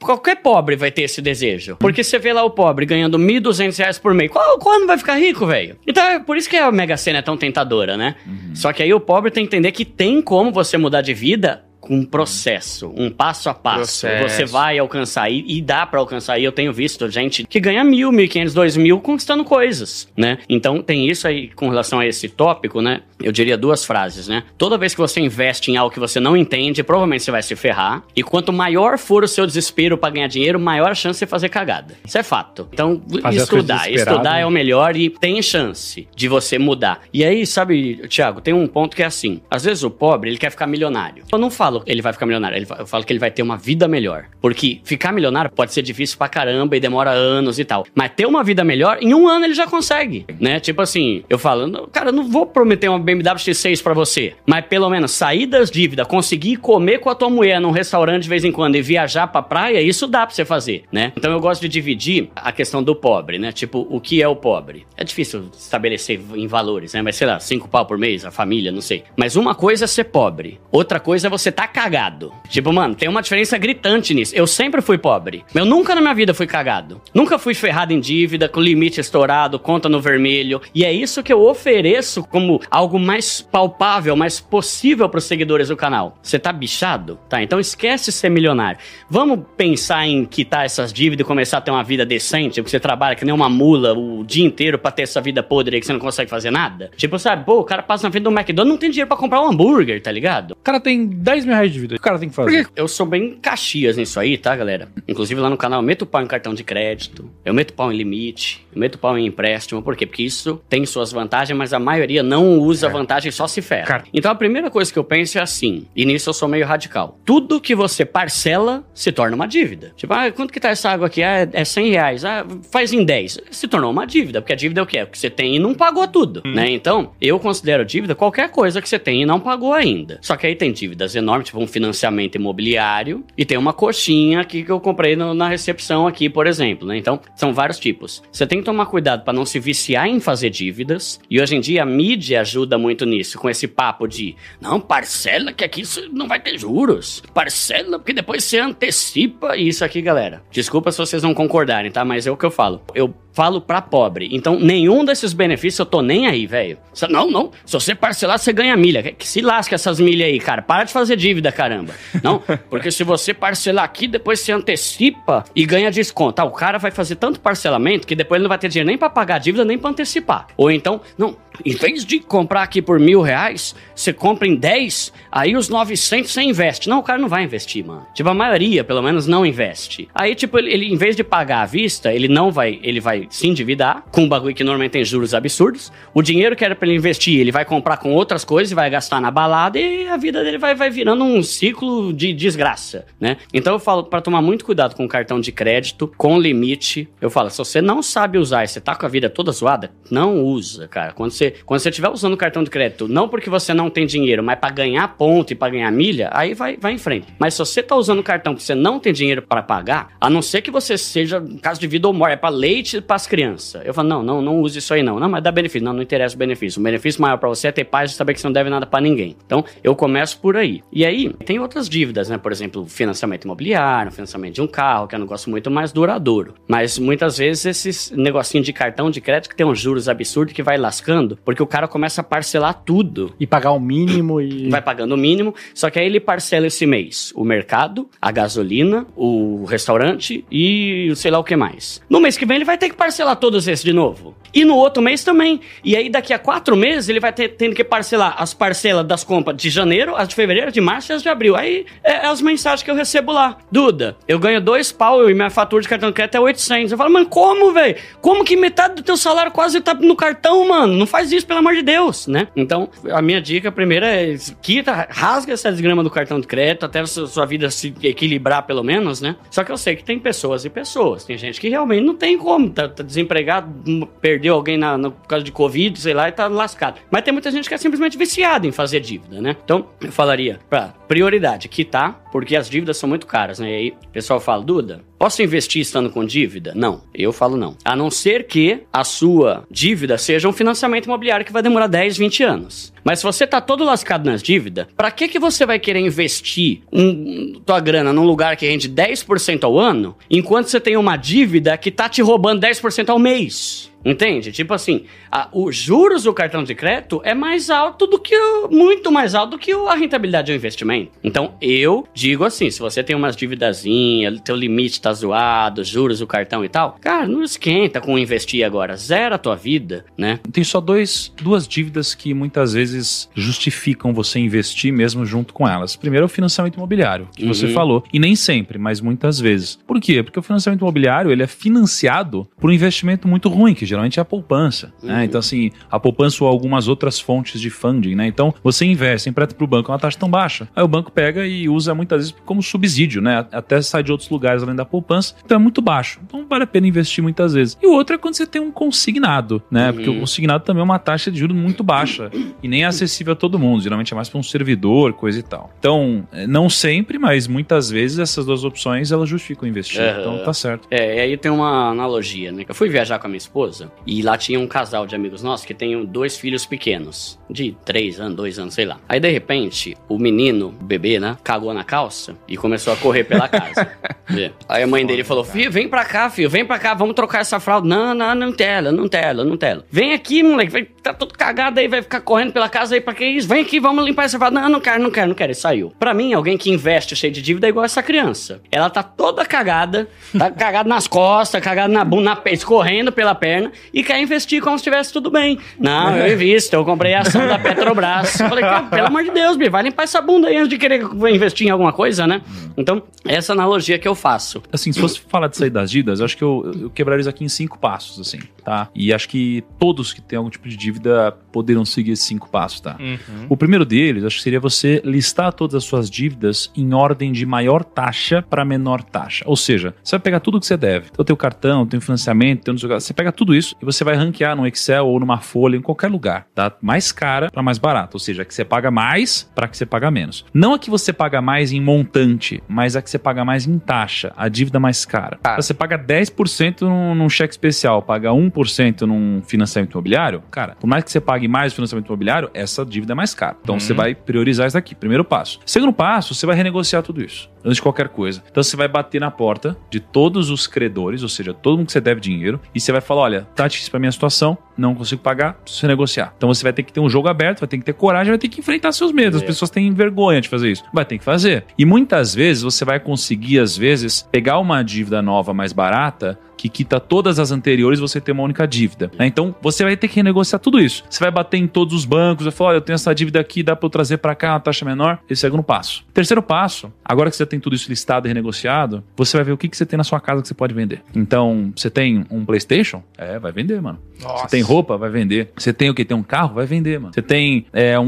Qualquer pobre vai ter esse desejo. Porque você vê lá o pobre ganhando 1.200 reais por mês. Qual, qual não vai ficar rico, velho? Então é por isso que a Mega Sena é tão tentadora, né? Uhum. Só que aí o pobre tem que entender que tem como você mudar de vida com um processo, um passo a passo. Processo. Você vai alcançar e, e dá para alcançar. E eu tenho visto gente que ganha mil, mil quinhentos, dois mil conquistando coisas, né? Então tem isso aí com relação a esse tópico, né? Eu diria duas frases, né? Toda vez que você investe em algo que você não entende, provavelmente você vai se ferrar. E quanto maior for o seu desespero para ganhar dinheiro, maior a chance de você fazer cagada. Isso é fato. Então, Fazer estudar. Estudar é o melhor e tem chance de você mudar. E aí, sabe, Thiago, tem um ponto que é assim. Às vezes o pobre, ele quer ficar milionário. Eu não falo ele vai ficar milionário. Eu falo que ele vai ter uma vida melhor. Porque ficar milionário pode ser difícil pra caramba e demora anos e tal. Mas ter uma vida melhor, em um ano ele já consegue, né? Tipo assim, eu falo, cara, eu não vou prometer uma BMW X6 pra você. Mas pelo menos sair das dívidas, conseguir comer com a tua mulher num restaurante de vez em quando e viajar pra praia, isso dá pra você fazer, né? Então eu gosto de dividir a questão do pobre, né? Tipo, o que é o pobre? É difícil estabelecer em valores, né? Mas sei lá, cinco pau por mês, a família, não sei. Mas uma coisa é ser pobre. Outra coisa é você tá cagado. Tipo, mano, tem uma diferença gritante nisso. Eu sempre fui pobre. Eu nunca na minha vida fui cagado. Nunca fui ferrado em dívida, com limite estourado, conta no vermelho. E é isso que eu ofereço como algo mais palpável, mais possível para os seguidores do canal. Você tá bichado? Tá, então esquece ser milionário. Vamos pensar em quitar essas dívidas e começar a ter uma vida decente, porque você trabalha que nem uma mula o dia inteiro pra ter essa vida podre aí que você não consegue fazer nada? Tipo, sabe, pô, o cara passa na frente do McDonald's não tem dinheiro para comprar um hambúrguer, tá ligado? O cara tem 10 mil reais de vida. O cara tem que fazer. Porque eu sou bem caxias nisso aí, tá, galera? Inclusive lá no canal eu meto pau em cartão de crédito, eu meto pau em limite, eu meto pau em empréstimo. Por quê? Porque isso tem suas vantagens, mas a maioria não usa é. vantagem, só se ferra. Cara. Então a primeira coisa que eu penso é assim, e nisso eu sou meio radical. Tudo que você parcela se torna uma dívida. Tipo, ah, quanto que tá essa água aqui? Ah, é 100 reais. Ah, faz em 10. Se tornou uma dívida, porque a dívida é o quê? É o que você tem e não pagou tudo, hum. né? Então, eu considero dívida qualquer coisa que você tem e não pagou ainda. Só que aí tem dívidas enormes, tipo um financiamento imobiliário e tem uma coxinha aqui que eu comprei no, na recepção aqui, por exemplo, né? Então, são vários tipos. Você tem que tomar cuidado para não se viciar em fazer dívidas. E hoje em dia a mídia ajuda muito nisso, com esse papo de não, parcela que aqui não vai ter juros. Parcela porque depois você antecipa isso aqui, galera. Desculpa se vocês não concordarem, tá? Mas é o que eu falo. Eu falo pra pobre. Então, nenhum desses benefícios eu tô nem aí, velho. Não, não. Se você parcelar, você ganha milha. Que se lasca essas milhas aí, cara. Para de fazer dívida, caramba. Não, porque se você parcelar aqui, depois você antecipa e ganha desconto. Ah, o cara vai fazer tanto parcelamento que depois ele não vai ter dinheiro nem pra pagar a dívida, nem pra antecipar. Ou então, não, em vez de comprar aqui por mil reais, você compra em 10, aí os 900 você investe. Não, o cara não vai investir, mano. Tipo, a maioria, pelo menos, não investe. Aí, tipo, ele, ele em vez de pagar à vista, ele não vai, ele vai se endividar com um bagulho que normalmente tem juros absurdos. O dinheiro que era pra ele investir, ele vai comprar com outras coisas e vai gastar na balada e a vida dele vai, vai virando um ciclo de desgraça, né? Então eu falo para tomar muito cuidado com o cartão de crédito, com limite. Eu falo, se você não sabe usar e você tá com a vida toda zoada, não usa, cara. Quando você você, quando você estiver usando o cartão de crédito, não porque você não tem dinheiro, mas para ganhar ponto e para ganhar milha, aí vai, vai em frente. Mas se você tá usando o cartão porque você não tem dinheiro para pagar, a não ser que você seja caso de vida ou morte, é para leite para as crianças. Eu falo, não, não, não use isso aí não. Não, mas dá benefício. Não, não interessa o benefício. O benefício maior para você é ter paz e saber que você não deve nada para ninguém. Então, eu começo por aí. E aí, tem outras dívidas, né? Por exemplo, financiamento imobiliário, financiamento de um carro, que é um negócio muito mais duradouro. Mas muitas vezes esses negocinhos de cartão de crédito que tem uns juros absurdos que vai lascando, porque o cara começa a parcelar tudo. E pagar o mínimo e. Vai pagando o mínimo, só que aí ele parcela esse mês o mercado, a gasolina, o restaurante e sei lá o que mais. No mês que vem ele vai ter que parcelar todos esses de novo. E no outro mês também. E aí daqui a quatro meses ele vai ter tendo que parcelar as parcelas das compras de janeiro, as de fevereiro, de março e as de abril. Aí é, é as mensagens que eu recebo lá. Duda, eu ganho dois pau e minha fatura de cartão de crédito é 800. Eu falo, mano, como, velho? Como que metade do teu salário quase tá no cartão, mano? Não faz faz isso, pelo amor de Deus, né? Então, a minha dica primeira é quita, rasga essa desgrama do cartão de crédito até a sua vida se equilibrar pelo menos, né? Só que eu sei que tem pessoas e pessoas. Tem gente que realmente não tem como, tá, tá desempregado, perdeu alguém na, na, por causa de Covid, sei lá, e tá lascado. Mas tem muita gente que é simplesmente viciada em fazer dívida, né? Então, eu falaria, pra prioridade, quitar, porque as dívidas são muito caras, né? E aí o pessoal fala, Duda, Posso investir estando com dívida? Não, eu falo não. A não ser que a sua dívida seja um financiamento imobiliário que vai demorar 10, 20 anos. Mas se você tá todo lascado nas dívidas, para que que você vai querer investir um, tua grana num lugar que rende 10% ao ano, enquanto você tem uma dívida que tá te roubando 10% ao mês? Entende? Tipo assim, a, os juros do cartão de crédito é mais alto do que o, muito mais alto do que a rentabilidade do investimento. Então, eu digo assim, se você tem umas dívidazinhas, teu limite tá zoado, juros do cartão e tal, cara, não esquenta com investir agora, zera a tua vida, né? Tem só dois, duas dívidas que muitas vezes justificam você investir mesmo junto com elas. Primeiro é o financiamento imobiliário, que uhum. você falou, e nem sempre, mas muitas vezes. Por quê? Porque o financiamento imobiliário, ele é financiado por um investimento muito ruim, que geralmente é a poupança. Né? Uhum. Né? Então, assim, a poupança ou algumas outras fontes de funding, né? Então, você investe, empresta para o banco uma taxa tão baixa. Aí o banco pega e usa muitas vezes como subsídio, né? Até sai de outros lugares além da poupança. Então é muito baixo. Então vale a pena investir muitas vezes. E o outro é quando você tem um consignado, né? Uhum. Porque o consignado também é uma taxa de juros muito baixa e nem é acessível a todo mundo. Geralmente é mais para um servidor, coisa e tal. Então, é, não sempre, mas muitas vezes essas duas opções elas justificam investir. Uhum. Então tá certo. É, e aí tem uma analogia, né? Eu fui viajar com a minha esposa e lá tinha um casal de amigos nossos que tem dois filhos pequenos, de três anos, dois anos, sei lá. Aí de repente, o menino, o bebê, né, cagou na calça e começou a correr pela casa. aí a mãe dele falou: Filho, vem pra cá, filho, vem pra cá, vamos trocar essa fralda. Não, não, não tela, não tela, não tela. Vem aqui, moleque, vai, tá todo cagado aí, vai ficar correndo pela casa aí pra que isso? Vem aqui, vamos limpar essa fralda. Não, não quero, não quero, não quero. E saiu. Pra mim, alguém que investe cheio de dívida é igual essa criança. Ela tá toda cagada, tá cagada nas costas, cagada na bunda, na, escorrendo pela perna e quer investir como se estivesse tudo bem. Não, eu invisto, eu comprei a ação da Petrobras. Eu falei, pelo amor de Deus, Bi, vai limpar essa bunda aí antes de querer investir em alguma coisa, né? Então, essa analogia que eu faço. Assim, se fosse falar de sair das dívidas, eu acho que eu, eu quebraria isso aqui em cinco passos, assim, tá? E acho que todos que têm algum tipo de dívida poderiam seguir esses cinco passos, tá? Uhum. O primeiro deles, acho que seria você listar todas as suas dívidas em ordem de maior taxa para menor taxa. Ou seja, você vai pegar tudo que você deve. Então, teu cartão, teu financiamento, teu você pega tudo isso e você vai ranquear no Excel ou numa folha, em qualquer lugar, tá? Mais cara para mais barato. Ou seja, a que você paga mais para que você paga menos. Não a que você paga mais em montante, mas a que você paga mais em taxa, a dívida mais cara. Ah. Você paga 10% num, num cheque especial, paga 1% num financiamento imobiliário, cara, por mais que você pague mais financiamento imobiliário, essa dívida é mais cara. Então uhum. você vai priorizar isso daqui, primeiro passo. Segundo passo, você vai renegociar tudo isso, antes de qualquer coisa. Então você vai bater na porta de todos os credores, ou seja, todo mundo que você deve dinheiro, e você vai falar: olha, tá difícil pra minha situação, não consigo pagar, preciso negociar. Então você vai ter que ter um jogo aberto, vai ter que ter coragem, vai ter que enfrentar seus medos. As é. pessoas têm vergonha de fazer isso. Vai ter que fazer. E muitas vezes você vai conseguir, às vezes, pegar uma dívida nova mais barata que quita todas as anteriores, você tem uma única dívida. Né? Então você vai ter que renegociar tudo isso. Você vai bater em todos os bancos, vai falar: olha, eu tenho essa dívida aqui, dá para eu trazer para cá uma taxa menor. Esse é o segundo passo. Terceiro passo, agora que você tem tudo isso listado e renegociado, você vai ver o que, que você tem na sua casa que você pode vender. Então, você tem um PlayStation? É, vai vender, mano. Nossa. Você tem roupa? Vai vender. Você tem o que? Tem um carro? Vai vender, mano. Você tem é, um,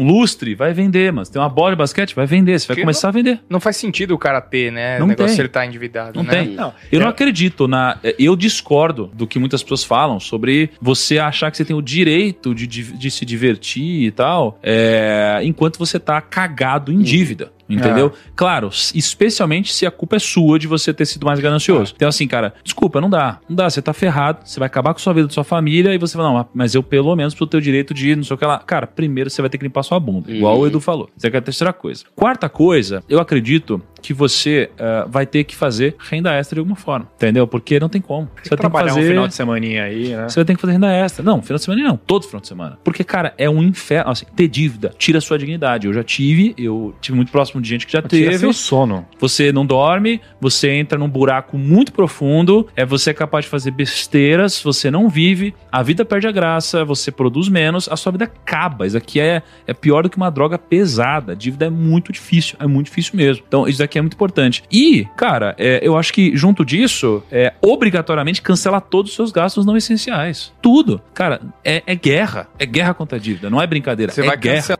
um, lustre? Vai vender, mano. Você tem uma bola de basquete? Vai vender. Você vai Porque começar não, a vender. Não faz sentido o cara ter, né? Não o negócio tem. se ele tá endividado, não né? Tem. Não, eu é. não acredito na. Eu discordo do que muitas pessoas falam sobre você achar que você tem o direito de, de, de se divertir e tal, é, enquanto você tá cagado em hum. dívida. Entendeu? É. Claro, especialmente se a culpa é sua de você ter sido mais ganancioso. É. Então, assim, cara, desculpa, não dá. Não dá, você tá ferrado, você vai acabar com a sua vida, da sua família, e você fala, não, mas eu pelo menos preciso ter o direito de não sei o que lá. Cara, primeiro você vai ter que limpar sua bunda, igual uhum. o Edu falou. Isso é a terceira coisa. Quarta coisa, eu acredito que você uh, vai ter que fazer renda extra de alguma forma, entendeu? Porque não tem como. Você vai ter que fazer um final de semana aí, né? Você vai ter que fazer renda extra. Não, final de semana não, todo final de semana. Porque, cara, é um inferno. Assim, ter dívida tira a sua dignidade. Eu já tive, eu tive muito próximo de gente que já teve. Seu sono. Você não dorme, você entra num buraco muito profundo, é você é capaz de fazer besteiras, você não vive, a vida perde a graça, você produz menos, a sua vida acaba. Isso aqui é, é pior do que uma droga pesada. A dívida é muito difícil, é muito difícil mesmo. Então, isso daqui é muito importante. E, cara, é, eu acho que junto disso, é obrigatoriamente cancelar todos os seus gastos não essenciais. Tudo. Cara, é, é guerra. É guerra contra a dívida. Não é brincadeira. Você é vai guerra.